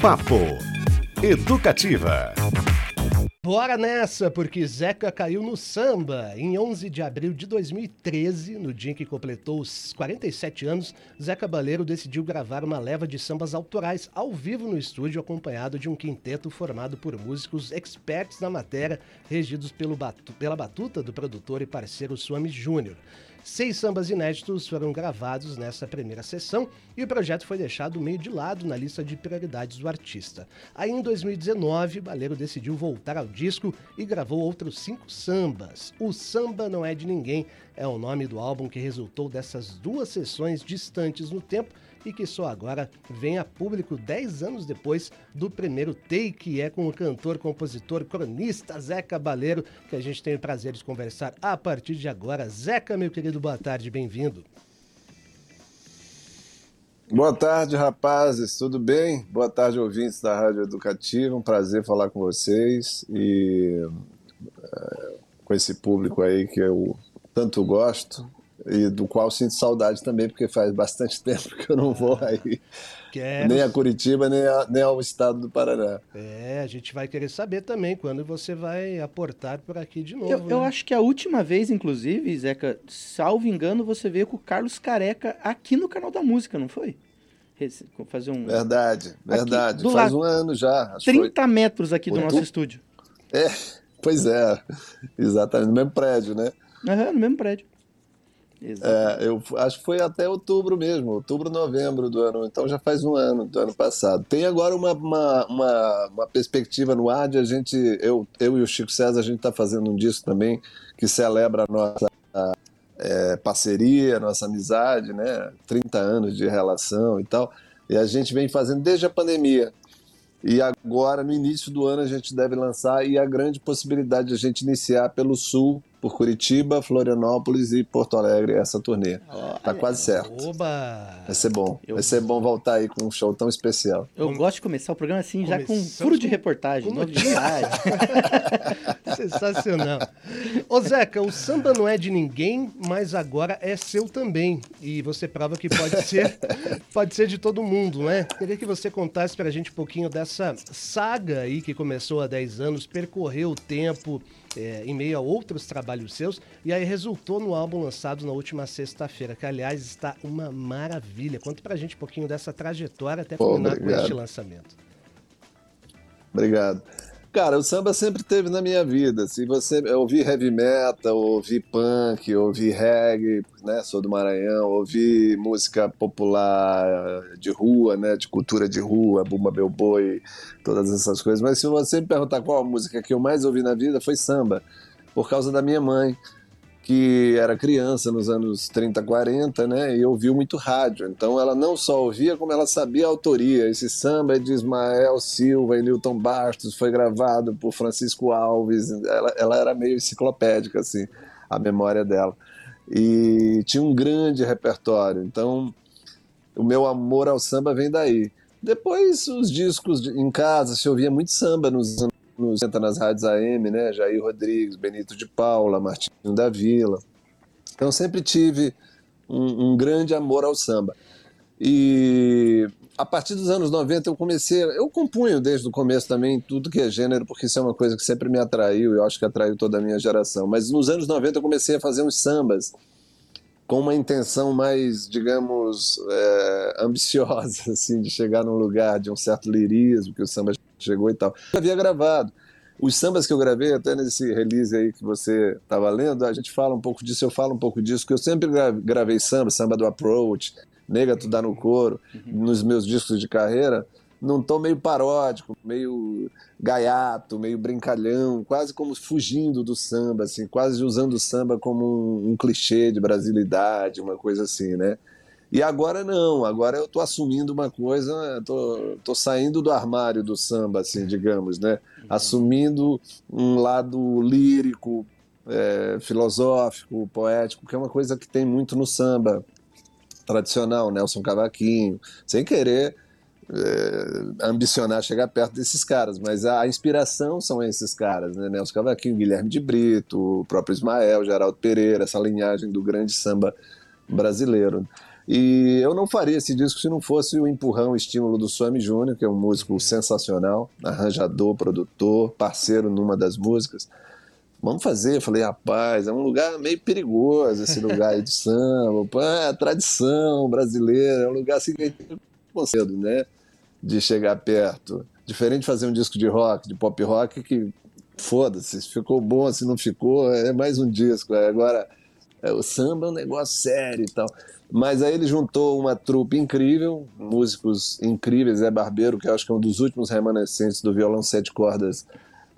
Papo Educativa. Bora nessa, porque Zeca caiu no samba. Em 11 de abril de 2013, no dia em que completou os 47 anos, Zeca Baleiro decidiu gravar uma leva de sambas autorais ao vivo no estúdio, acompanhado de um quinteto formado por músicos experts na matéria, regidos pela batuta do produtor e parceiro Suami Júnior. Seis sambas inéditos foram gravados nessa primeira sessão e o projeto foi deixado meio de lado na lista de prioridades do artista. Aí em 2019, Baleiro decidiu voltar ao disco e gravou outros cinco sambas. O Samba Não É de Ninguém é o nome do álbum que resultou dessas duas sessões distantes no tempo e que só agora vem a público 10 anos depois do primeiro take, é com o cantor, compositor, cronista Zeca Baleiro, que a gente tem o prazer de conversar a partir de agora. Zeca, meu querido, boa tarde, bem-vindo. Boa tarde, rapazes, tudo bem? Boa tarde, ouvintes da Rádio Educativa, um prazer falar com vocês e é, com esse público aí que eu tanto gosto e do qual sinto saudade também, porque faz bastante tempo que eu não vou aí. Quero... Nem a Curitiba, nem, a, nem ao estado do Paraná. É, a gente vai querer saber também quando você vai aportar por aqui de novo. Eu, né? eu acho que a última vez, inclusive, Zeca, salvo engano, você veio com o Carlos Careca aqui no canal da música, não foi? Fazer um. Verdade, verdade. Aqui, Faz lado, um ano já. 30 foi... metros aqui do nosso estúdio. É, pois é. Exatamente, no mesmo prédio, né? Aham, no mesmo prédio. É, eu acho que foi até outubro mesmo, outubro, novembro do ano, então já faz um ano do ano passado. Tem agora uma, uma, uma, uma perspectiva no ar de a gente, eu, eu e o Chico César, a gente está fazendo um disco também que celebra a nossa é, parceria, nossa amizade, né? 30 anos de relação e tal. E a gente vem fazendo desde a pandemia. E agora, no início do ano, a gente deve lançar e a grande possibilidade de a gente iniciar pelo Sul, por Curitiba, Florianópolis e Porto Alegre essa turnê. Olha, tá quase certo. Oba! Vai ser bom. Eu... Vai ser bom voltar aí com um show tão especial. Eu gosto de começar o programa assim, já com um furo de reportagem, novidade. Sensacional. Ô Zeca, o samba não é de ninguém, mas agora é seu também. E você prova que pode ser, pode ser de todo mundo, né? Queria que você contasse pra gente um pouquinho dessa saga aí que começou há 10 anos, percorreu o tempo, é, em meio a outros trabalhos seus, e aí resultou no álbum lançado na última sexta-feira, que aliás está uma maravilha. Conte pra gente um pouquinho dessa trajetória até culminar com este lançamento. Obrigado. Cara, o samba sempre teve na minha vida. Se você ouvi heavy metal, ouvi punk, ouvi reggae, né? Sou do Maranhão, ouvi música popular de rua, né? De cultura de rua, Bumba Meu Boi, todas essas coisas. Mas se você me perguntar qual a música que eu mais ouvi na vida, foi samba, por causa da minha mãe que era criança nos anos 30, 40, né? E ouviu muito rádio. Então ela não só ouvia, como ela sabia a autoria. Esse samba é de Ismael Silva e Newton Bastos, foi gravado por Francisco Alves. Ela, ela era meio enciclopédica, assim, a memória dela. E tinha um grande repertório. Então o meu amor ao samba vem daí. Depois os discos em casa, se ouvia muito samba nos anos nos nas rádios AM, né? Jair Rodrigues, Benito de Paula, Martinho da Vila. Então sempre tive um, um grande amor ao samba. E a partir dos anos 90 eu comecei, eu compunho desde o começo também tudo que é gênero, porque isso é uma coisa que sempre me atraiu, eu acho que atraiu toda a minha geração. Mas nos anos 90 eu comecei a fazer uns sambas com uma intenção mais, digamos, é, ambiciosa, assim, de chegar num lugar de um certo lirismo, que o samba chegou e tal. Eu havia gravado. Os sambas que eu gravei, até nesse release aí que você estava lendo, a gente fala um pouco disso, eu falo um pouco disso, que eu sempre gravei samba, samba do Approach, Nega Tu Dá no Couro, uhum. nos meus discos de carreira, num tom meio paródico, meio gaiato, meio brincalhão, quase como fugindo do samba, assim, quase usando o samba como um, um clichê de brasilidade, uma coisa assim, né? E agora não, agora eu estou assumindo uma coisa, tô saindo do armário do samba, assim, digamos, né? Uhum. Assumindo um lado lírico, é, filosófico, poético, que é uma coisa que tem muito no samba tradicional, Nelson Cavaquinho, sem querer é, ambicionar chegar perto desses caras, mas a, a, inspiração são esses caras, né? Nelson Cavaquinho, Guilherme de Brito, o próprio Ismael, Geraldo Pereira, essa linhagem do grande samba brasileiro. E eu não faria esse disco se não fosse o empurrão, o estímulo do Swami Júnior, que é um músico sensacional, arranjador, produtor, parceiro numa das músicas. Vamos fazer. Eu falei, rapaz, é um lugar meio perigoso esse lugar aí de samba. Pô, é tradição brasileira, é um lugar assim que a gente concedo, né? De chegar perto. Diferente de fazer um disco de rock, de pop rock, que foda-se, se ficou bom, se não ficou, é mais um disco. Agora, é, o samba é um negócio sério e tal. Mas aí ele juntou uma trupe incrível, músicos incríveis, Zé Barbeiro, que eu acho que é um dos últimos remanescentes do violão sete cordas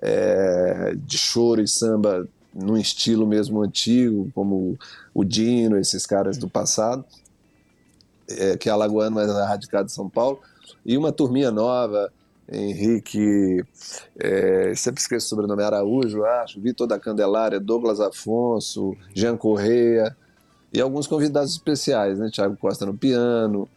é, de choro e samba num estilo mesmo antigo, como o Dino, esses caras do passado, é, que é alagoano, mas é radicado em São Paulo, e uma turminha nova, Henrique, é, sempre esqueço o sobrenome, Araújo, acho, Vitor da Candelária, Douglas Afonso, Jean Correia, e alguns convidados especiais, né? Tiago Costa no piano,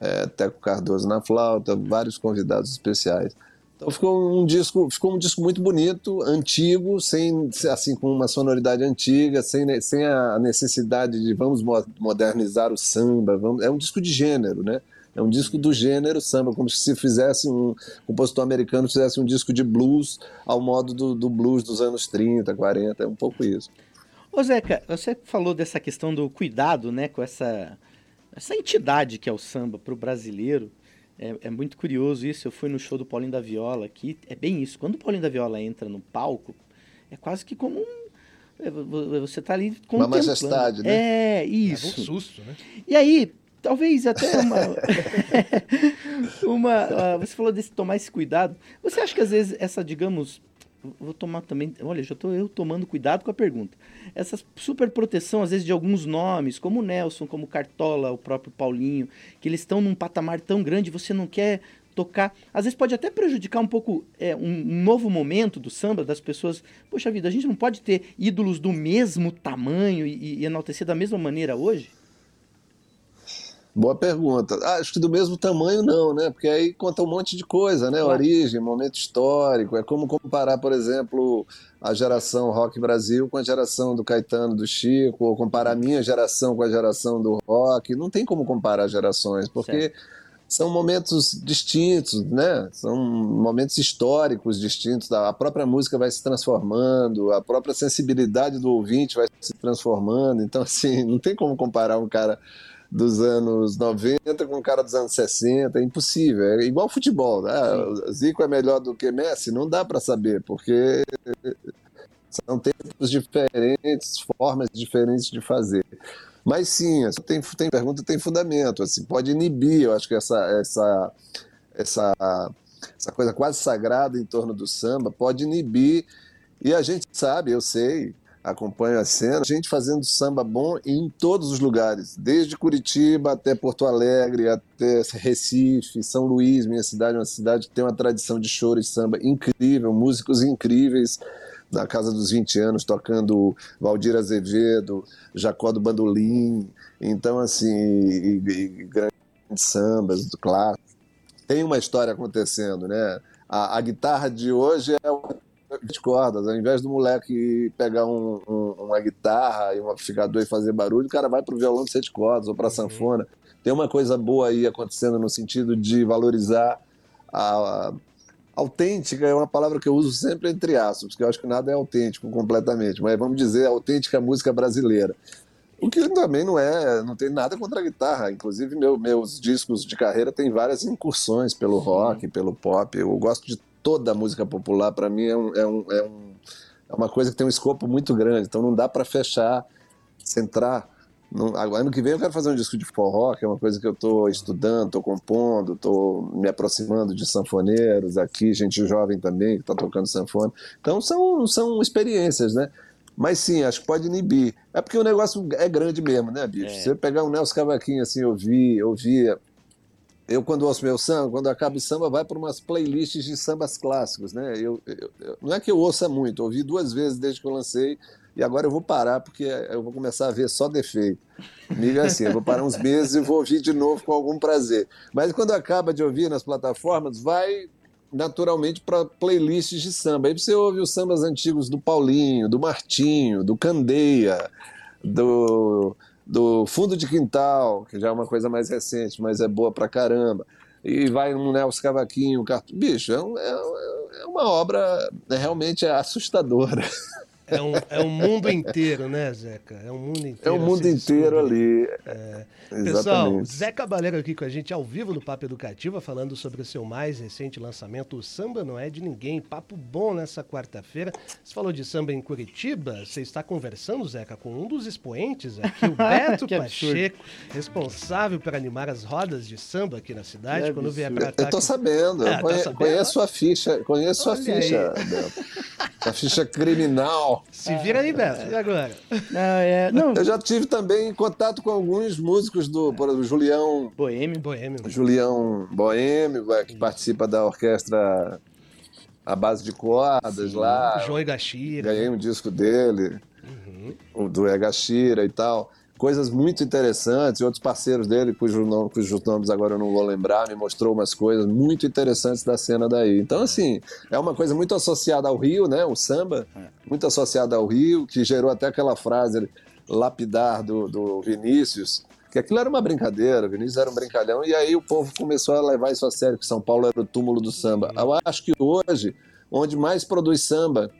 é, Teco Cardoso na flauta, vários convidados especiais. Então ficou um disco, ficou um disco muito bonito, antigo, sem assim com uma sonoridade antiga, sem, sem a necessidade de vamos modernizar o samba, vamos, é um disco de gênero, né? É um disco do gênero samba, como se fizesse um compositor americano fizesse um disco de blues ao modo do, do blues dos anos 30, 40, é um pouco isso. Ô Zeca, você falou dessa questão do cuidado, né, com essa, essa entidade que é o samba para o brasileiro. É, é, muito curioso isso. Eu fui no show do Paulinho da Viola aqui. É bem isso. Quando o Paulinho da Viola entra no palco, é quase que como um. É, você está ali com Uma majestade, né? É, isso. É um susto, né? E aí, talvez até uma. uma uh, você falou desse tomar esse cuidado. Você acha que às vezes essa, digamos, vou tomar também. Olha, já estou eu tomando cuidado com a pergunta. Essa super proteção, às vezes, de alguns nomes, como Nelson, como Cartola, o próprio Paulinho, que eles estão num patamar tão grande, você não quer tocar. Às vezes pode até prejudicar um pouco é, um, um, novo momento do samba, das pessoas. Poxa vida, a gente não pode ter ídolos do mesmo tamanho e, e enaltecer da mesma maneira hoje? Boa pergunta. Ah, acho que do mesmo tamanho não, né? Porque aí conta um monte de coisa, né? Origem, momento histórico. É como comparar, por exemplo, a geração Rock Brasil com a geração do Caetano, do Chico, ou comparar a minha geração com a geração do rock. Não tem como comparar gerações, porque certo. são momentos distintos, né? São momentos históricos distintos. A própria música vai se transformando, a própria sensibilidade do ouvinte vai se transformando. Então, assim, não tem como comparar um cara dos anos 90 com o cara dos anos 60, é impossível. É igual futebol. Né? Zico é melhor do que Messi? Não dá para saber, porque são tempos diferentes, formas diferentes de fazer. Mas sim, tem, tem pergunta, tem fundamento. Assim, pode inibir, eu acho que essa, essa, essa, essa coisa quase sagrada em torno do samba pode inibir. E a gente sabe, eu sei, acompanho a cena, gente fazendo samba bom em todos os lugares, desde Curitiba até Porto Alegre, até Recife, São Luís, minha cidade, uma cidade que tem uma tradição de choro e samba incrível, músicos incríveis, na Casa dos 20 anos, tocando Valdir Azevedo, Jacó do Bandolim, então assim, e, e grandes sambas, clássico. Tem uma história acontecendo, né? A, a guitarra de hoje é de cordas. Ao invés do moleque pegar um, um, uma guitarra e um amplificador e fazer barulho, o cara vai para o violão de sete cordas ou para a uhum. sanfona. Tem uma coisa boa aí acontecendo no sentido de valorizar a, a autêntica é uma palavra que eu uso sempre entre aspas, porque eu acho que nada é autêntico completamente, mas vamos dizer autêntica música brasileira. O que também não é, não tem nada contra a guitarra. Inclusive, meu, meus discos de carreira têm várias incursões pelo rock, pelo pop. Eu gosto de toda a música popular, para mim, é, um, é, um, é, um, é, uma coisa que tem um escopo muito grande. Então não dá para fechar, centrar. Não, ano que vem eu quero fazer um disco de forró, que é uma coisa que eu estou estudando, estou compondo, estou me aproximando de sanfoneiros aqui, gente jovem também que está tocando sanfona. Então são, são experiências, né? Mas sim, acho que pode inibir. É porque o negócio é grande mesmo, né, bicho? É. Você pegar o Nelson Cavaquinho assim, ouvir, ouvir eu quando ouço meu samba, quando acaba samba, vai para umas playlists de sambas clássicos, né? Eu, eu, eu, não é que eu ouça muito, ouvi duas vezes desde que eu lancei e agora eu vou parar porque eu vou começar a ver só defeito. Comigo assim, eu vou parar uns meses e vou ouvir de novo com algum prazer. Mas quando acaba de ouvir nas plataformas, vai naturalmente para playlists de samba. Aí você ouve os sambas antigos do Paulinho, do Martinho, do Candeia, do do Fundo de Quintal, que já é uma coisa mais recente, mas é boa pra caramba. E vai no Nelson Cavaquinho, bicho, é, um, é, é uma obra realmente assustadora. É um, é um mundo inteiro, né, Zeca? É um mundo inteiro. É um mundo inteiro ali. É. Pessoal, Zé Cabaleiro aqui com a gente ao vivo no Papo Educativa, falando sobre o seu mais recente lançamento, O Samba Não É de Ninguém. Papo bom nessa quarta-feira. Você falou de samba em Curitiba. Você está conversando, Zeca, com um dos expoentes aqui, o Beto Pacheco, responsável por animar as rodas de samba aqui na cidade. quando vier pra cá. Eu tô sabendo. É, conhe, tá sabendo? Conheço a ficha. Conheço sua ficha, Beto. A ficha criminal. Se vira aí, Beto. E agora? Não, é, não. Eu já tive também contato com alguns músicos do, por exemplo, Julião. Boêmio. Boêmio. Julião Boêmio, é, que participa da orquestra a base de cordas Sim. lá. João Egashira. Ganhei um disco dele, uhum. o do Egashira e tal coisas muito interessantes, e outros parceiros dele, cujos nomes, cujos nomes agora eu não vou lembrar, me mostrou umas coisas muito interessantes da cena daí. Então, assim, é uma coisa muito associada ao Rio, né? O samba, é. muito associada ao Rio, que gerou até aquela frase lapidar do, do Vinícius, que aquilo era uma brincadeira, o Vinícius era um brincalhão, e aí o povo começou a levar isso a sério, que São Paulo era o túmulo do samba. Eu acho que hoje, onde mais produz samba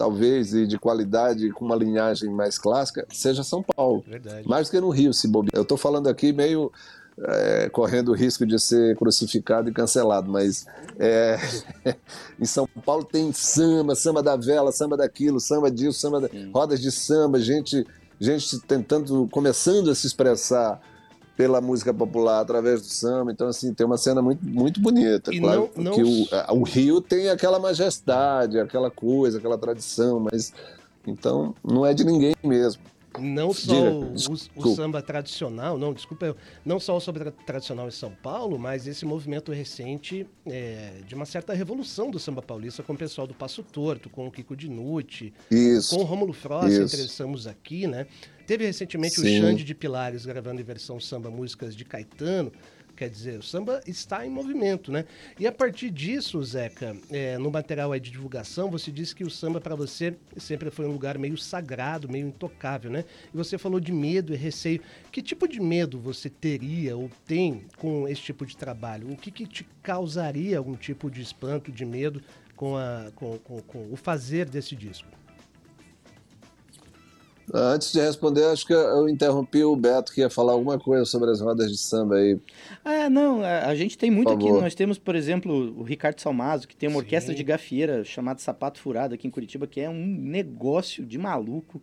talvez, e de qualidade, com uma linhagem mais clássica, seja São Paulo. Verdade. Mais do que no Rio, se bobear. Eu estou falando aqui meio é, correndo o risco de ser crucificado e cancelado, mas é, em São Paulo tem samba, samba da vela, samba daquilo, samba disso, samba da, rodas de samba, gente, gente tentando, começando a se expressar pela música popular através do samba. Então, assim, tem uma cena muito, muito bonita. E claro não, não... que o, o, Rio tem aquela majestade, aquela coisa, aquela tradição, mas então não é de ninguém mesmo. Não só o, o, samba tradicional, não, desculpa, não só o samba tradicional em São Paulo, mas esse movimento recente é, de uma certa revolução do samba paulista com o pessoal do Passo Torto, com o Kiko Dinucci, isso, com o Rômulo Frost, interessamos aqui, né? Teve recentemente Sim. o Xande de Pilares gravando em versão samba músicas de Caetano. Quer dizer, o samba está em movimento, né? E a partir disso, Zeca, é, no material de divulgação, você disse que o samba para você sempre foi um lugar meio sagrado, meio intocável, né? E você falou de medo e receio. Que tipo de medo você teria ou tem com esse tipo de trabalho? O que, que te causaria algum tipo de espanto, de medo com, a, com, com, com o fazer desse disco? Antes de responder, acho que eu interrompi o Beto que ia falar alguma coisa sobre as rodas de samba aí. Ah, não, a gente tem muito aqui. Nós temos, por exemplo, o Ricardo Salmazo, que tem uma Sim. orquestra de gafieira chamada Sapato Furado aqui em Curitiba, que é um negócio de maluco.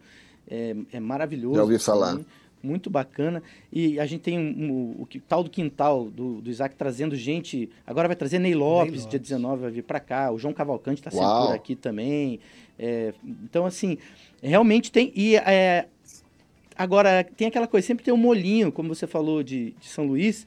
É, é maravilhoso. Já ouvi falar. Assim, muito bacana. E a gente tem um, um, o, tal do Quintal, do, do Isaac, trazendo gente. Agora vai trazer Ney Lopes, Ney Lopes. dia 19, vai vir para cá. O João Cavalcante está sempre por aqui também. É, então, assim, realmente tem. E é, agora, tem aquela coisa, sempre tem um molhinho, como você falou de, de São Luís.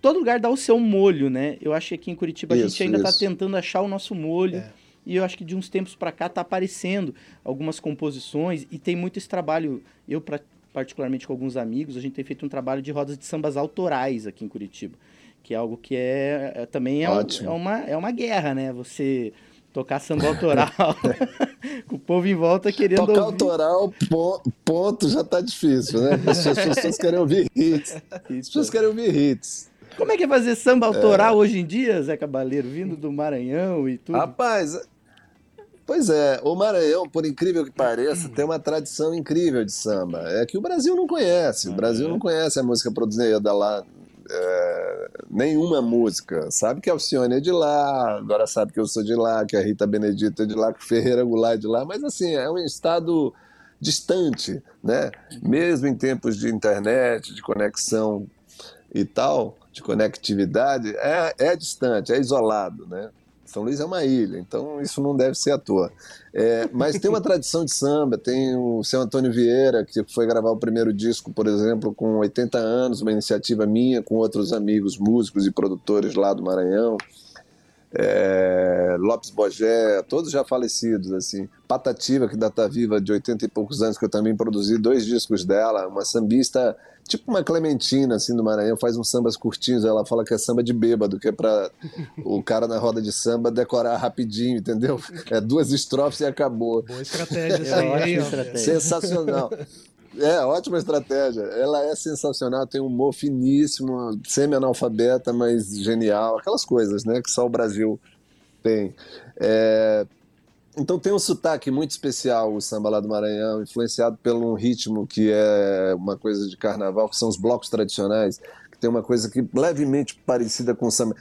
Todo lugar dá o seu molho, né? Eu acho que aqui em Curitiba isso, a gente ainda está tentando achar o nosso molho. É. E eu acho que de uns tempos para cá tá aparecendo algumas composições e tem muito esse trabalho. Eu, pra, particularmente com alguns amigos, a gente tem feito um trabalho de rodas de sambas autorais aqui em Curitiba. Que é algo que é, é também é, um, é, uma, é uma guerra, né? Você tocar samba autoral, com o povo em volta querendo Tocar ouvir. autoral, ponto, já tá difícil, né? As pessoas querem ouvir hits. As pessoas querem ouvir hits. Como é que é fazer samba autoral é... hoje em dia, Zé Cabaleiro, vindo do Maranhão e tudo? Rapaz, pois é, o Maranhão, por incrível que pareça, tem uma tradição incrível de samba. É que o Brasil não conhece. O Brasil não conhece a música produzida lá é, nenhuma música. Sabe que a Alcione é de lá, agora sabe que eu sou de lá, que a Rita Benedito é de lá, que o Ferreira Goulart é de lá, mas assim, é um estado distante, né? Mesmo em tempos de internet, de conexão e tal, de conectividade, é, é distante, é isolado, né? São Luís é uma ilha, então isso não deve ser à toa. É, mas tem uma tradição de samba, tem o seu Antônio Vieira, que foi gravar o primeiro disco, por exemplo, com 80 anos, uma iniciativa minha, com outros amigos músicos e produtores lá do Maranhão. É, Lopes Bogé, todos já falecidos, assim. Patativa, que ainda está viva, de 80 e poucos anos, que eu também produzi dois discos dela, uma sambista tipo uma Clementina, assim, do Maranhão, faz uns sambas curtinhos, ela fala que é samba de bêbado, que é pra o cara na roda de samba decorar rapidinho, entendeu? É duas estrofes e acabou. Boa estratégia essa aí, Sensacional. É, ótima estratégia. Ela é sensacional, tem um humor finíssimo, semi-analfabeta, mas genial. Aquelas coisas, né, que só o Brasil tem. É... Então tem um sotaque muito especial o samba lá do Maranhão, influenciado pelo ritmo que é uma coisa de carnaval, que são os blocos tradicionais, que tem uma coisa que levemente parecida com o samba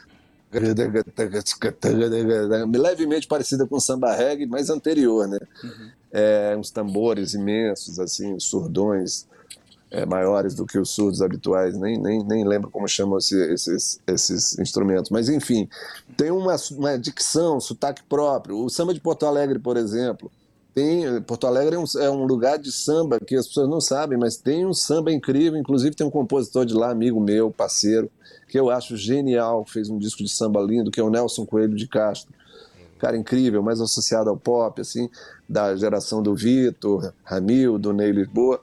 levemente parecida com samba reggae, mas anterior, né? Uhum. É, uns tambores imensos, assim, surdões é, maiores do que os surdos habituais, nem, nem, nem lembro como chamam esses, esses instrumentos, mas enfim, tem uma, uma dicção, sotaque próprio. O samba de Porto Alegre, por exemplo, tem, Porto Alegre é um, é um, lugar de samba que as pessoas não sabem, mas tem um samba incrível, inclusive tem um compositor de lá, amigo meu, parceiro, que eu acho genial, fez um disco de samba lindo, que é o Nelson Coelho de Castro. Cara incrível, mais associado ao pop, assim, da geração do Vitor, Ramil, do Ney Lisboa,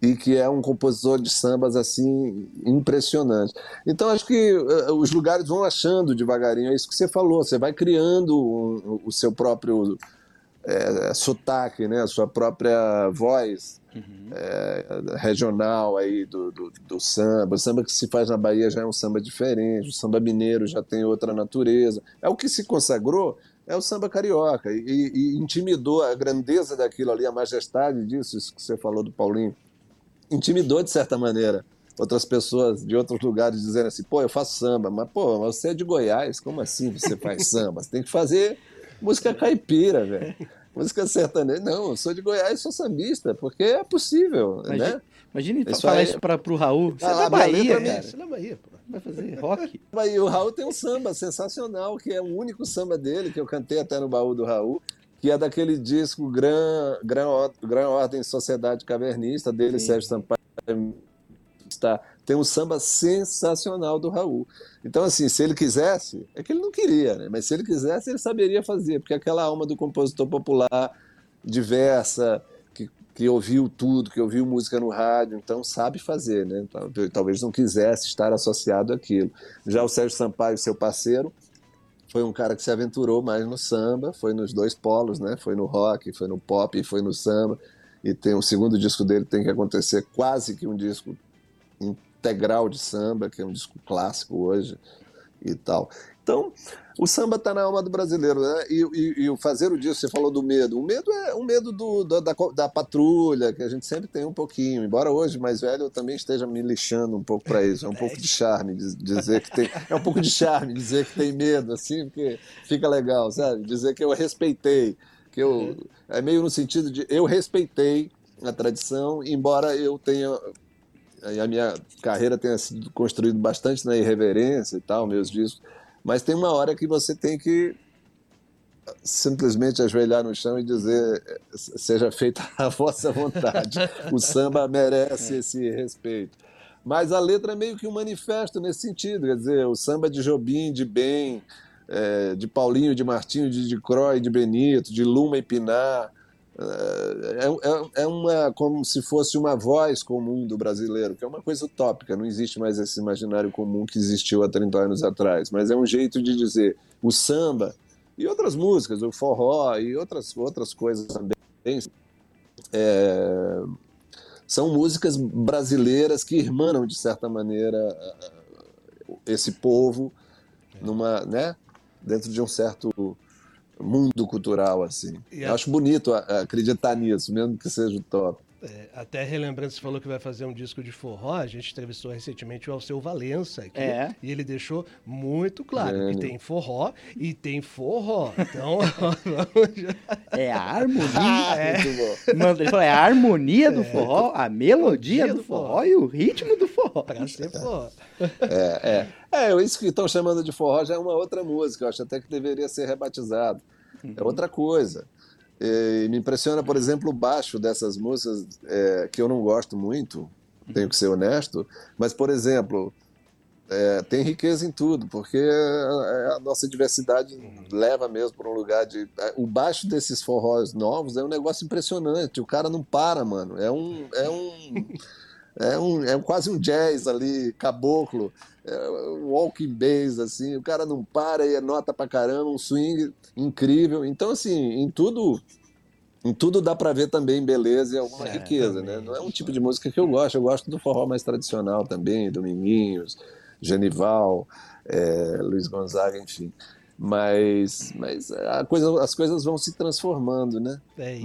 e que é um compositor de sambas, assim, impressionante. Então, acho que uh, os lugares vão achando devagarinho, é isso que você falou, você vai criando um, o seu próprio é, sotaque, né, a sua própria voz, uhum. é, regional aí do, do, do, samba. O samba que se faz na Bahia já é um samba diferente, o samba mineiro já tem outra natureza. É o que se consagrou é o samba carioca e, e intimidou a grandeza daquilo ali, a majestade disso, isso que você falou do Paulinho, intimidou de certa maneira outras pessoas de outros lugares dizendo assim, pô, eu faço samba, mas pô, você é de Goiás, como assim você faz samba? Você tem que fazer música caipira, velho. música sertaneja. Não, eu sou de Goiás, sou sambista, porque é possível, imagine, né? Imagine isso falar aí... isso para o Raul. Você ah, é da Bahia, cara. Você é da Bahia, pô. Vai fazer rock? E o Raul tem um samba sensacional, que é o único samba dele, que eu cantei até no baú do Raul, que é daquele disco Gran, Gran, Gran Ordem Sociedade Cavernista, dele, Sim. Sérgio Sampaio. Está, tem um samba sensacional do Raul. Então, assim, se ele quisesse, é que ele não queria, né? Mas se ele quisesse, ele saberia fazer, porque aquela alma do compositor popular, diversa, que, ouviu tudo, que ouviu música no rádio, então sabe fazer, né? Talvez não quisesse estar associado àquilo. Já o Sérgio Sampaio, seu parceiro, foi um cara que se aventurou mais no samba, foi nos dois polos, né? Foi no rock, foi no pop, foi no samba. E tem o segundo disco dele tem que acontecer quase que um disco integral de samba, que é um disco clássico hoje e tal. Então, o samba está na alma do brasileiro, né? E, e, e, o fazer o disco, você falou do medo. O medo é o medo do, da, da, da, patrulha, que a gente sempre tem um pouquinho. Embora hoje, mais velho, eu também esteja me lixando um pouco para isso. É um pouco de charme dizer que tem. É um pouco de charme dizer que tem medo, assim, porque fica legal, sabe? Dizer que eu respeitei. Que eu, é meio no sentido de eu respeitei a tradição, embora eu tenha a minha carreira tenha sido construída bastante na irreverência e tal, meus discos, mas tem uma hora que você tem que simplesmente ajoelhar no chão e dizer seja feita a vossa vontade. O samba merece esse respeito. Mas a letra é meio que um manifesto nesse sentido, quer dizer, o samba de Jobim, de Ben, é, de Paulinho, de Martinho, de, de Croy, de Benito, de Luma e Pinar, é, é, é, uma como se fosse uma voz comum do brasileiro, que é uma coisa utópica, não existe mais esse imaginário comum que existiu há 30 anos atrás, mas é um jeito de dizer o samba e outras músicas, o forró e outras, outras coisas também, é, são músicas brasileiras que irmanam, de certa maneira, esse povo numa, né, dentro de um certo mundo cultural, assim. E Acho bonito acreditar nisso, mesmo que seja top. É, até relembrando, você falou que vai fazer um disco de forró. A gente entrevistou recentemente o Alceu Valença aqui. É. E ele deixou muito claro Gênio. que tem forró e tem forró. Então, É a harmonia. Ah, é. Mano, ele falou, é a harmonia do é. forró, a melodia do, do forró, forró, e o ritmo do forró. Pra ser forró. É, é. É, isso que estão chamando de forró já é uma outra música. Eu acho até que deveria ser rebatizado. É uhum. É outra coisa. E me impressiona, por exemplo, o baixo dessas músicas, é, que eu não gosto muito, tenho que ser honesto, mas, por exemplo, é, tem riqueza em tudo, porque a, a nossa diversidade leva mesmo para um lugar de. É, o baixo desses forrós novos é um negócio impressionante, o cara não para, mano. É um. É um é, um, é quase um jazz ali, caboclo, é walking bass, assim, o cara não para e é nota pra caramba, um swing incrível. Então, assim, em tudo em tudo dá para ver também beleza e alguma É, riqueza, também, né? Não é um tipo de música que eu gosto. Eu gosto do forró mais tradicional também, Dominguinhos, Genival, é, Luiz Gonzaga, enfim. Mas, mas a coisa, as coisas vão se transformando, né? É isso.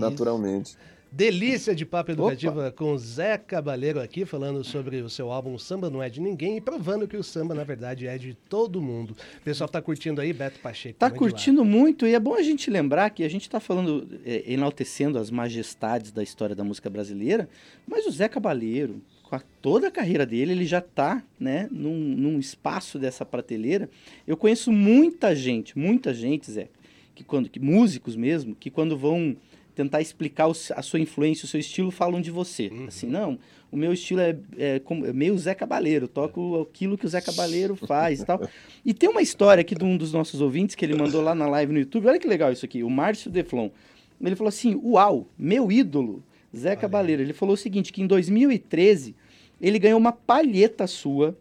Delícia de papo educativa com Zé Cabaleiro aqui, falando sobre o seu álbum Samba Não É de Ninguém e provando que o samba, na verdade, é de todo mundo. O pessoal tá curtindo aí, Beto Pacheco. Tá curtindo muito e é bom a gente lembrar que a gente tá falando, é, enaltecendo as majestades da história da música brasileira, mas o Zé Cabaleiro, com a- toda a carreira dele, ele já tá, né, num, num espaço dessa prateleira. Eu conheço muita gente, muita gente, Zé, que quando, que, músicos mesmo, que quando vão tentar explicar a sua influência, o seu estilo, falam de você. Assim, não, o meu estilo é, é é meio Zé Cabaleiro, toco aquilo que o Zé Cabaleiro faz e tal. E tem uma história aqui de um dos nossos ouvintes que ele mandou lá na live no YouTube. Olha que legal isso aqui, o Márcio Deflon. Ele falou assim: Uau, meu ídolo, Zé Cabaleiro. Ele falou o seguinte: que em 2013 ele ganhou uma palheta sua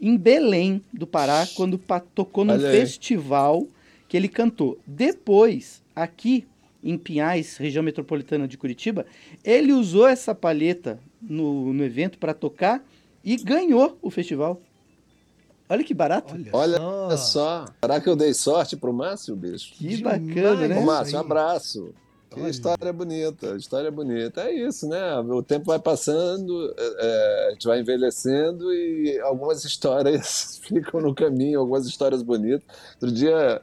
em Belém do Pará, quando tocou num festival que ele cantou. Depois, aqui em Pinhais, região metropolitana de Curitiba, ele usou essa palheta no, no evento para tocar e ganhou o festival. Olha que barato. Olha, Olha só. Será que eu dei sorte pro Márcio, bicho? Que Demais. bacana, né? Ô, Márcio, um abraço. Que Olha. história bonita, história bonita. É isso, né? O tempo vai passando, é, é, a gente vai envelhecendo e algumas histórias ficam no caminho, algumas histórias bonitas. Outro dia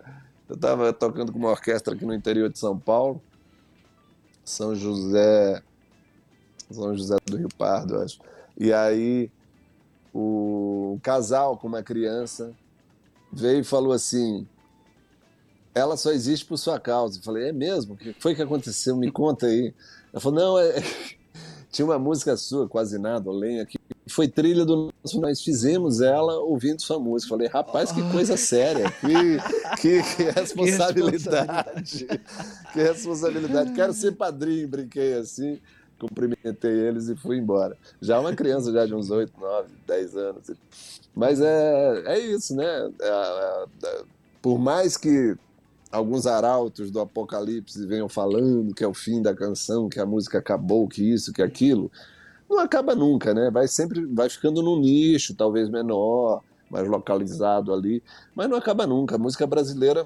eu estava tocando com uma orquestra aqui no interior de São Paulo, São José, São José do Rio Pardo, acho. E aí o casal com uma criança veio e falou assim: ela só existe por sua causa. Eu falei, é mesmo? O que foi que aconteceu? Me conta aí. Ela falou, não, é... tinha uma música sua, quase nada, lenha, que foi trilha do nosso, nós fizemos ela ouvindo sua música. Falei, rapaz, que coisa séria, que, que, que responsabilidade, que responsabilidade. Quero ser padrinho, brinquei assim, cumprimentei eles e fui embora. Já uma criança já de uns 8, 9, 10 anos. Mas é, é isso, né? É, é, é, por mais que alguns arautos do apocalipse venham falando que é o fim da canção, que a música acabou, que isso, que aquilo, não acaba nunca, né? Vai sempre, vai ficando num nicho, talvez menor, mais localizado ali, mas não acaba nunca. A música brasileira,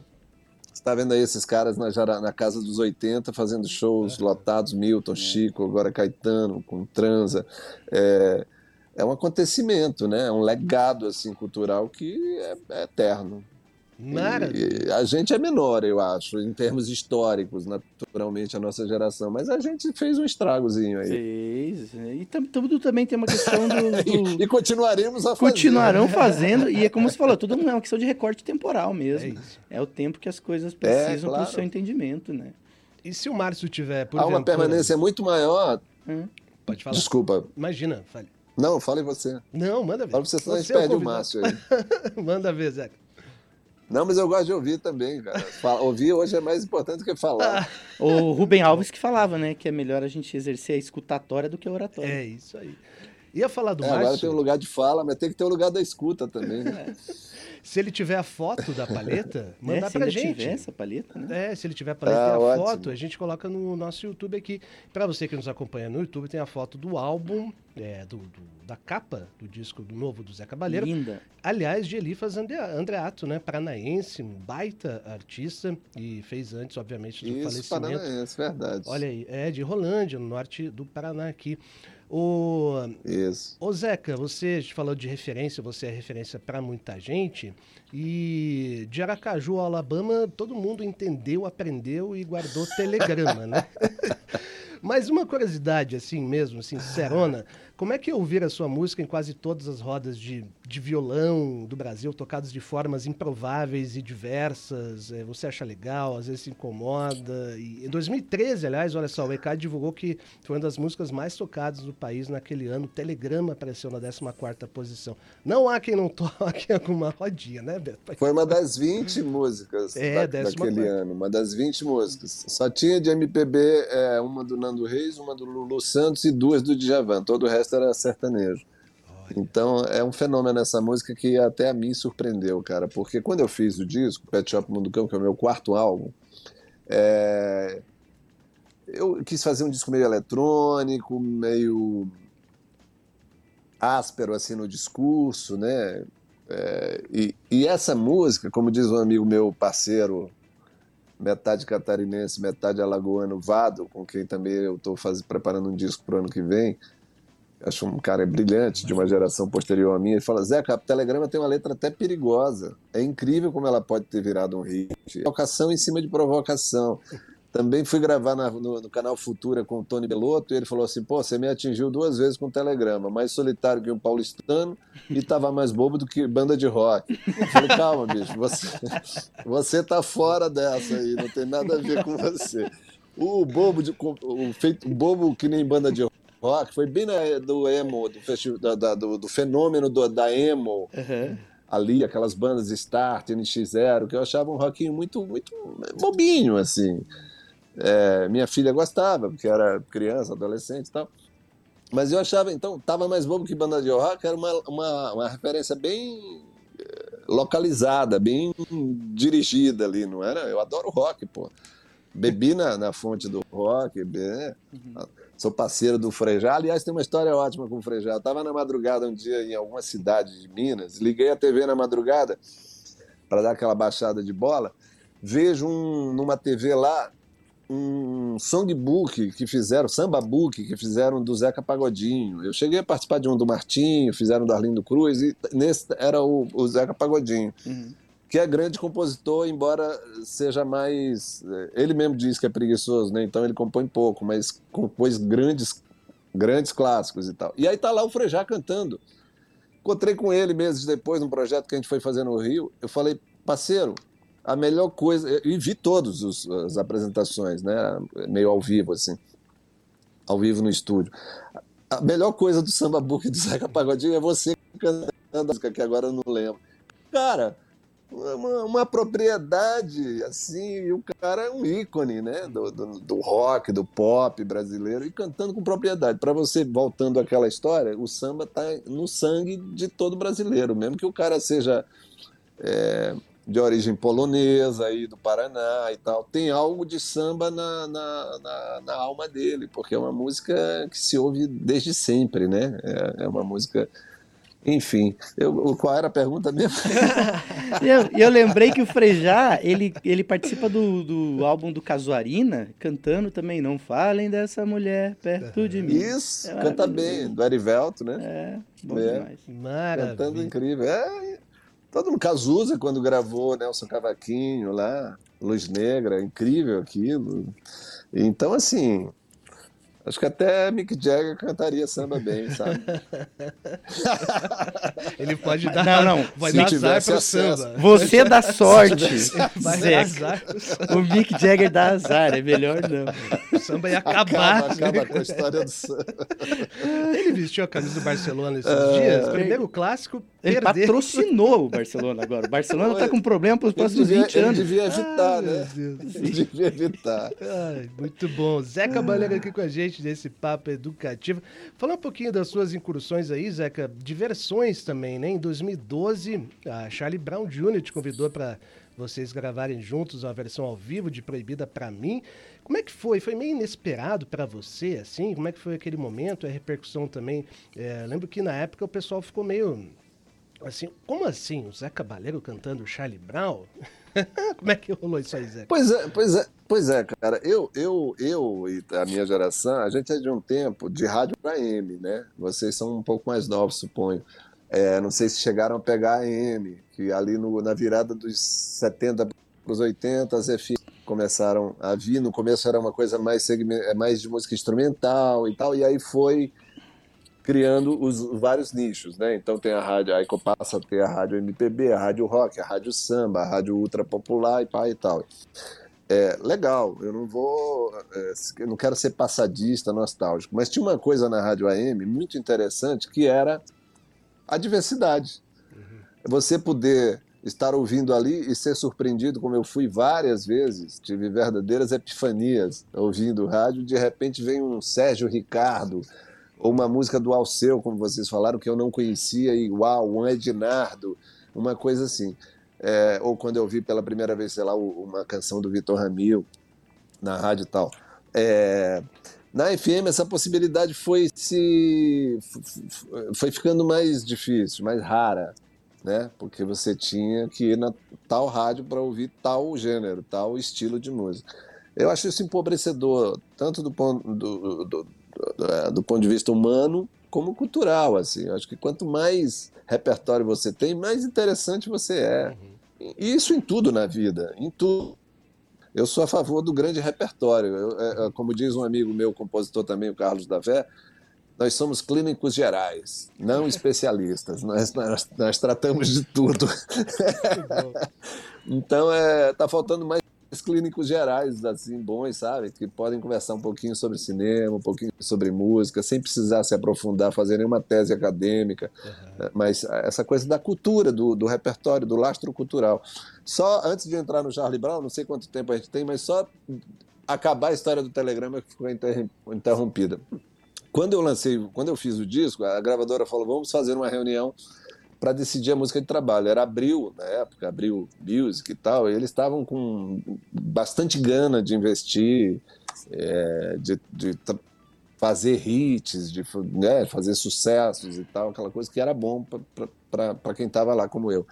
você está vendo aí esses caras na, na casa dos 80 fazendo shows lotados, Milton, Chico, agora Caetano, com Transa. É, é um acontecimento, né? É um legado assim cultural que é, é eterno. Maravilha. E a gente é menor, eu acho, em termos históricos, naturalmente, a nossa geração. Mas a gente fez um estragozinho aí. Fez. E tam- tudo também tem uma questão do. do- E, e continuaremos a fazer. Continuarão fazendo, e é como você falou, tudo é uma questão de recorte temporal É mesmo. isso. É, o tempo que as coisas precisam para claro. o seu entendimento, né? E se o Márcio tiver, por Há uma permanência muito maior. Hum. Pode falar. Desculpa. Imagina, fale. Não, fale você. Não, manda ver. Fala você, senão a gente é o o. Márcio aí. manda ver, Zé. Não, mas eu gosto de ouvir também, cara. Fala- ouvir hoje é mais importante que falar. O Rubem Alves que falava, né? Que é melhor a gente exercer a escutatória do que a oratória. É isso aí. Ia falar do É, agora tem Márcio, um lugar de fala, mas tem que ter um lugar da escuta também. Né? se ele tiver a foto da paleta, Né? mandar Se pra ainda gente. tiver essa palheta, né? É, se ele tiver a paleta Ah, e a ótimo. foto, a gente coloca no nosso YouTube aqui. Pra você que nos acompanha no YouTube, tem a foto do álbum, é, do, do- da capa do disco do novo do Zé Cabaleiro. Linda. Aliás, de Elifas Andre- Andreato, né? Paranaense, um baita artista e fez antes, obviamente, do Isso, falecimento. paranaense, verdade. Olha aí, é de Rolândia, no norte do Paraná aqui. O, Isso. ô Zeca, você falou de referência, você é referência para muita gente. E de Aracaju ao Alabama, todo mundo entendeu, aprendeu e guardou telegrama, né? Mas uma curiosidade, assim mesmo, sincerona, como é que ouvir a sua música em quase todas as rodas de, de violão do Brasil, tocados de formas improváveis e diversas? É, você acha legal, às vezes se incomoda? E em 2013, aliás, olha só, o ECAD divulgou que foi uma das músicas mais tocadas no país naquele ano. O Telegrama apareceu na 14ª posição. Não há quem não toque alguma rodinha, né, Beto? Foi uma das 20 músicas É, da- daquele ano, uma das 20 músicas. Só tinha de MPB é, uma do Nando Reis, uma do Lulu Santos e duas do Djavan. Todo o resto era sertanejo. Então é um fenômeno essa música que até a mim surpreendeu, cara, porque quando eu fiz o disco, Pet Shop Mundo Cão, que é o meu quarto álbum, é, eu quis fazer um disco meio eletrônico, meio áspero assim no discurso, né? É, e, e, essa música, como diz um amigo meu, parceiro, metade catarinense, metade alagoano, Vado, com quem também eu estou preparando um disco para o ano que vem, acho um cara brilhante, de uma geração posterior à minha, ele fala, Zeca, a Telegrama tem uma letra até perigosa, é incrível como ela pode ter virado um hit. Provocação em cima de provocação. Também fui gravar na, no, no, canal Futura com o Tony Belotto e ele falou assim: pô, você me atingiu duas vezes com telegrama, mais solitário que um paulistano e estava mais bobo do que banda de rock. Eu falei: calma, bicho, você, você tá fora dessa aí, não tem nada a ver com você. O bobo, de, o feito, o bobo que nem banda de rock foi bem na, do emo, do, festival, da, do, do fenômeno do, da emo. Uhum ali, aquelas bandas Start, NX0, que eu achava um rockinho muito, muito bobinho, assim. É, minha filha gostava, porque era criança, adolescente e tal. Mas eu achava, então, tava mais bobo que banda de rock, era uma, uma, uma referência bem eh, localizada, bem dirigida ali, não era? Eu adoro rock, pô. Bebi na, na fonte do rock, uhum. Sou parceiro do Frejá. Aliás, tem uma história ótima com o Frejá. Eu estava na madrugada um dia em alguma cidade de Minas, liguei a TV na madrugada para dar aquela baixada de bola. Vejo um, numa TV lá um songbook que fizeram, samba book que fizeram do Zeca Pagodinho. Eu cheguei a participar de um do Martinho, fizeram do Arlindo Cruz, e nesse era o, o Zeca Pagodinho. Uhum. Que é grande compositor, embora seja mais. Ele mesmo diz que é preguiçoso, né? Então ele compõe pouco, mas compôs grandes, grandes clássicos e tal. E aí tá lá o Frejá cantando. Encontrei com ele meses depois, num projeto que a gente foi fazer no Rio. Eu falei, parceiro, a melhor coisa. E vi todas as apresentações, né? Meio ao vivo, assim. Ao vivo no estúdio. A melhor coisa do samba book do Zeca Pagodinho é você cantando a música que agora eu não lembro. Cara, uma, uma, propriedade, assim, e o cara é um ícone, né? Do, do, do rock, do pop brasileiro, e cantando com propriedade. Para você, voltando àquela história, o samba tá no sangue de todo brasileiro, mesmo que o cara seja. É, de origem polonesa aí do Paraná e tal, tem algo de samba na, na, na, na alma dele, porque é uma música que se ouve desde sempre, né? É, é uma música. Enfim, eu, qual era a pergunta mesmo? eu, eu lembrei que o Frejá, ele, ele participa do, do álbum do Casuarina, cantando também, não falem dessa mulher perto de mim. Isso, é canta bem, do Erivelto, né? É, bom é. demais. Maravilha. Cantando incrível. É, Todo mundo, Cazuza, quando gravou Nelson Cavaquinho lá, Luz Negra, incrível aquilo. Então, assim, Acho que até Mick Jagger cantaria samba bem, sabe? Ele pode dar, não, não. Vai dar azar pro samba. Você dá sorte. Vai dar azar O Mick Jagger dá azar, é melhor não. O samba ia acabar. Acaba, acaba com a história do samba. Ele vestiu a camisa do Barcelona esses uh, dias. Primeiro clássico, Ele perder. patrocinou o Barcelona agora. O Barcelona está com problema para os próximos devia, 20 anos. Ele devia evitar, Ai, né? Ele devia evitar. Ai, muito bom. Zé Cabaleiro aqui com a gente desse papo educativo. Falar um pouquinho das suas incursões aí, Zeca, diversões também, né? Em 2012, a Charlie Brown Jr. te convidou para vocês gravarem juntos uma versão ao vivo de Proibida para mim. Como é que foi? Foi meio inesperado para você, assim? Como é que foi aquele momento? A repercussão também. É, lembro que na época o pessoal ficou meio assim, como assim? O Zé Cabaleiro cantando Charlie Brown? Como é que rolou isso aí, Zé? Pois é, pois é, pois é, cara. Eu, eu, eu e a minha geração, a gente é de um tempo de rádio AM, né? Vocês são um pouco mais novos, suponho. É, não sei se chegaram a pegar a AM, que ali no, na virada dos 70 para os 80, as FM começaram a vir. No começo era uma coisa mais, mais de música instrumental e tal, e aí foi criando os vários nichos, né? Então tem a rádio, aí passa a ter a rádio MPB, a rádio rock, a rádio samba, a rádio ultra popular e pá e tal. É, legal, eu não vou, é, não quero ser passadista, nostálgico, mas tinha uma coisa na rádio AM muito interessante que era a diversidade. Uhum. Você poder estar ouvindo ali e ser surpreendido, como eu fui várias vezes, tive verdadeiras epifanias ouvindo rádio, de repente vem um Sérgio Ricardo, ou uma música do Alceu, como vocês falaram, que eu não conhecia, igual, um Ednardo, uma coisa assim. É, ou quando eu vi pela primeira vez, sei lá, uma canção do Vitor Ramil na rádio e tal. É, na FM essa possibilidade foi se foi ficando mais difícil, mais rara, né? Porque você tinha que ir na tal rádio para ouvir tal gênero, tal estilo de música. Eu acho isso empobrecedor, tanto do ponto, do, do, do, é, do ponto de vista humano como cultural. Assim. Eu acho que quanto mais repertório você tem, mais interessante você é. E isso em tudo na vida, em tudo. Eu sou a favor do grande repertório. Eu, é, é, como diz um amigo meu, compositor também, o Carlos Davé, nós somos clínicos gerais, não especialistas. nós, nós, nós, tratamos de tudo. então, é, tá faltando mais clínicos gerais, assim, bons, sabe? Que podem conversar um pouquinho sobre cinema, um pouquinho sobre música, sem precisar se aprofundar, fazer nenhuma tese acadêmica. Uhum. Mas essa coisa da cultura, do, do repertório, do lastro cultural. Só antes de entrar no Charlie Brown, não sei quanto tempo a gente tem, mas só acabar a história do Telegrama que ficou interrompida. Quando eu lancei, quando eu fiz o disco, a gravadora falou: vamos fazer uma reunião para decidir a música de trabalho. Era Abril, na época, Abril Music e tal, e eles estavam com bastante gana de investir, é, de, de fazer hits, de né, fazer sucessos e tal, aquela coisa que era bom para quem estava lá, como eu.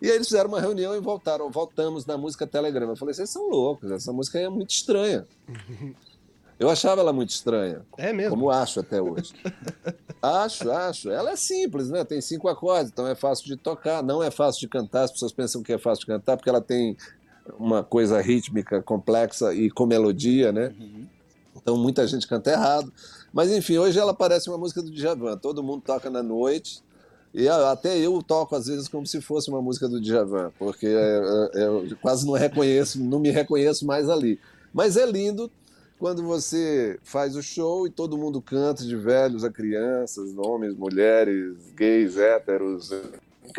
E aí eles fizeram uma reunião e voltaram, voltamos na música Telegrama. Eu falei, vocês são loucos, essa música é muito estranha. Eu achava ela muito estranha. É mesmo? Como acho até hoje. acho, acho. Ela é simples, né? Tem cinco acordes, então é fácil de tocar. Não é fácil de cantar. As pessoas pensam que é fácil de cantar porque ela tem uma coisa rítmica complexa e com melodia, né? Uhum. Então muita gente canta errado. Mas enfim, hoje ela parece uma música do Djavan. Todo mundo toca na noite. E até eu toco às vezes como se fosse uma música do Djavan, porque é, é, eu quase não reconheço, não me reconheço mais ali. Mas é lindo quando você faz o show e todo mundo canta, de velhos a crianças, homens, mulheres, gays, héteros,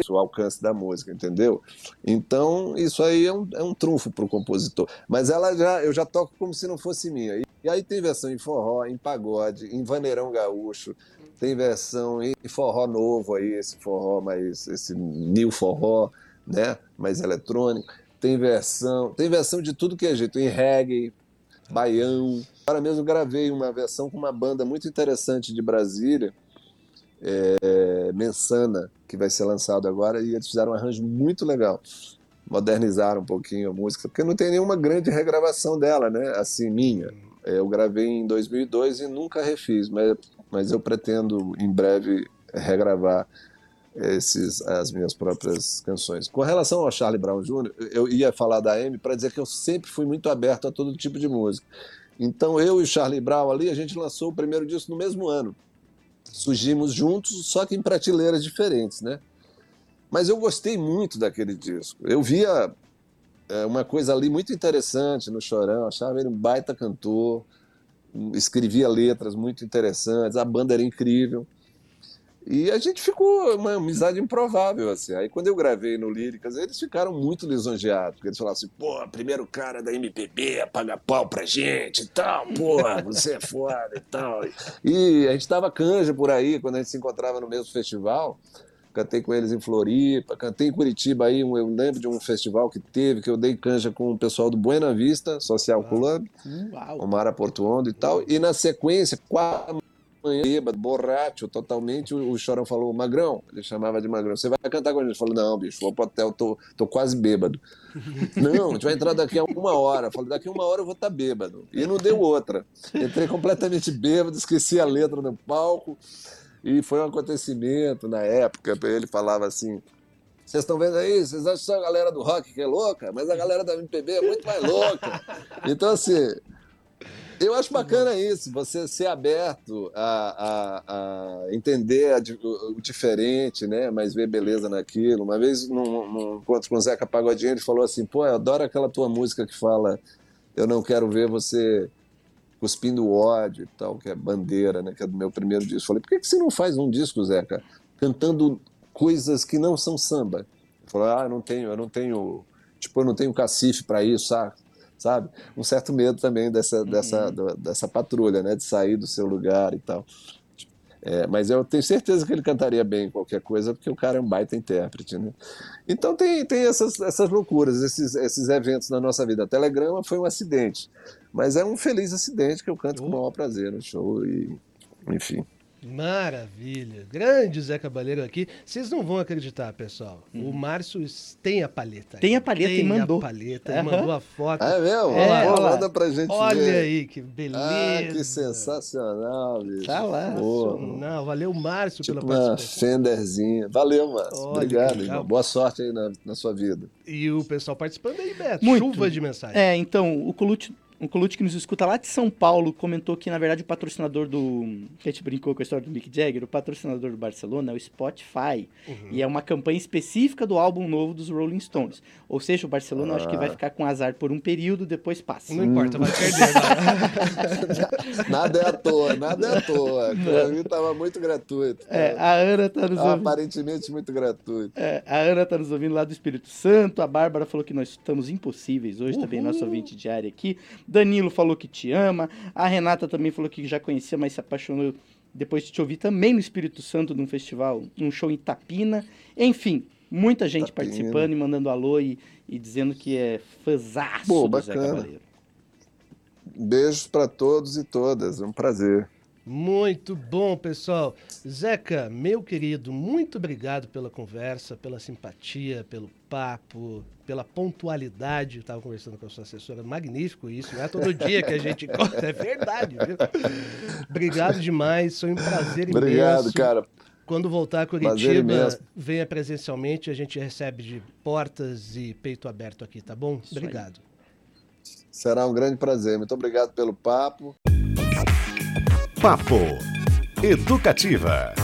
o alcance da música, entendeu? Então, isso aí é um, é um trunfo para o compositor. Mas ela já, eu já toco como se não fosse minha. E, e aí tem versão em forró, em pagode, em vaneirão gaúcho, tem versão em forró novo aí, esse forró mais, esse new forró, né? Mais eletrônico. Tem versão, tem versão de tudo que é jeito, em reggae, baião. Agora mesmo gravei uma versão com uma banda muito interessante de Brasília, é, Mensana, que vai ser lançado agora, e eles fizeram um arranjo muito legal. Modernizaram um pouquinho a música, porque não tem nenhuma grande regravação dela, né? Assim, minha. É, eu gravei em 2002 e nunca refiz, mas, mas eu pretendo em breve regravar esses, as minhas próprias canções. Com relação ao Charlie Brown Jr., eu ia falar da Amy para dizer que eu sempre fui muito aberto a todo tipo de música. Então eu e o Charlie Brown ali, a gente lançou o primeiro disco no mesmo ano. Surgimos juntos, só que em prateleiras diferentes, né? Mas eu gostei muito daquele disco. Eu via é, uma coisa ali muito interessante no Chorão, achava ele um baita cantor, escrevia letras muito interessantes, a banda era incrível. E a gente ficou uma amizade improvável, assim. Aí quando eu gravei no Líricas, eles ficaram muito lisonjeados, porque eles falaram assim, pô, primeiro cara da MPB paga pau pra gente e tal, pô, você é foda e tal. E a gente tava canja por aí, quando a gente se encontrava no mesmo festival, cantei com eles em Floripa, cantei em Curitiba aí, eu lembro de um festival que teve, que eu dei canja com o pessoal do Buena Vista Social Club, Uau. o Mara Portuondo e tal, e na sequência, quatro manhã, bêbado, borracho, totalmente. O, o Chorão falou, Magrão, ele chamava de Magrão, você vai cantar com a gente? Ele falou, não, bicho, vou pro hotel, tô, tô quase bêbado. não, a gente vai entrar daqui a uma hora. Eu falei, daqui a uma hora eu vou estar tá bêbado. E não deu outra. Entrei completamente bêbado, esqueci a letra no palco. E foi um acontecimento na época. Ele falava assim: vocês estão vendo aí? Vocês acham só a galera do rock que é louca? Mas a galera da MPB é muito mais louca. Então, assim, eu acho bacana isso, você ser aberto a, a, a entender a, o, diferente, né? Mas ver beleza naquilo. Uma vez, num, num encontro com o Zeca Pagodinho, ele falou assim: pô, eu adoro aquela tua música que fala Eu não quero ver você cuspindo ódio e tal, que é Bandeira, né? Que é do meu primeiro disco. Eu falei: por que, que você não faz um disco, Zeca, cantando coisas que não são samba? Ele falou: ah, eu não tenho, eu não tenho. Tipo, eu não tenho cacife para isso, sabe? Sabe? Um certo medo também dessa, uhum. dessa, dessa patrulha, né? De sair do seu lugar e tal. É, mas eu tenho certeza que ele cantaria bem qualquer coisa, porque o cara é um baita intérprete. Né? Então tem, tem essas, essas loucuras, esses, esses eventos na nossa vida. A Telegrama foi um acidente, mas é um feliz acidente que eu canto com o maior prazer no show, e, enfim. Maravilha. Grande Zé Cabaleiro aqui. Vocês não vão acreditar, pessoal. Uhum. O Márcio tem a palheta. Tem a palheta tem e mandou. a palheta, ele Aham. mandou a foto. Ah, é mesmo? É, Pô, olha lá. manda pra gente Olha ver. aí, que beleza. Ah, que sensacional, bicho. Tá lá. Não, valeu, Márcio, tipo pela uma participação. Fenderzinha. Valeu, Márcio. Olha, Obrigado, irmão. Boa sorte aí na, na sua vida. E o pessoal participando aí, Beto. Muito. Chuva de mensagem. É, então, o Colucci, o Colucci que nos escuta lá de São Paulo comentou que, na verdade, o patrocinador do. Que a gente brincou com a história do Mick Jagger, o patrocinador do Barcelona é o Spotify. Uhum. E é uma campanha específica do álbum novo dos Rolling Stones. Ou seja, o Barcelona eu acho que vai ficar com azar por um período, depois passa. Não importa, vai perder. não. Nada é à toa, nada é à toa. Pra mim tava muito gratuito. É, a Ana tá nos ouvindo. Aparentemente muito gratuito. É, a Ana tá nos ouvindo lá do Espírito Santo. A Bárbara falou que nós estamos impossíveis hoje, também nosso ouvinte diário aqui. Danilo falou que te ama. A Renata também falou que já conhecia, mas se apaixonou depois de te ouvir também no Espírito Santo, num festival, num show em Tapina. Enfim, muita gente Tapina. participando e mandando alô e, e dizendo que é fãzaço Pô, do Zé bacana. Cabaleiro. Beijos pra todos e todas. É um prazer. Muito bom, pessoal. Zeca, meu querido, muito obrigado pela conversa, pela simpatia, pelo papo, pela pontualidade. Eu estava conversando com a sua assessora, magnífico isso. Não é todo dia que a gente encontra, é verdade, viu? Obrigado demais, foi um prazer imenso. Obrigado, cara. Quando voltar a Curitiba, venha presencialmente, a gente recebe de portas e peito aberto aqui, tá bom? Isso aí. Obrigado. Será um grande prazer. Muito obrigado pelo papo. Papo Educativa.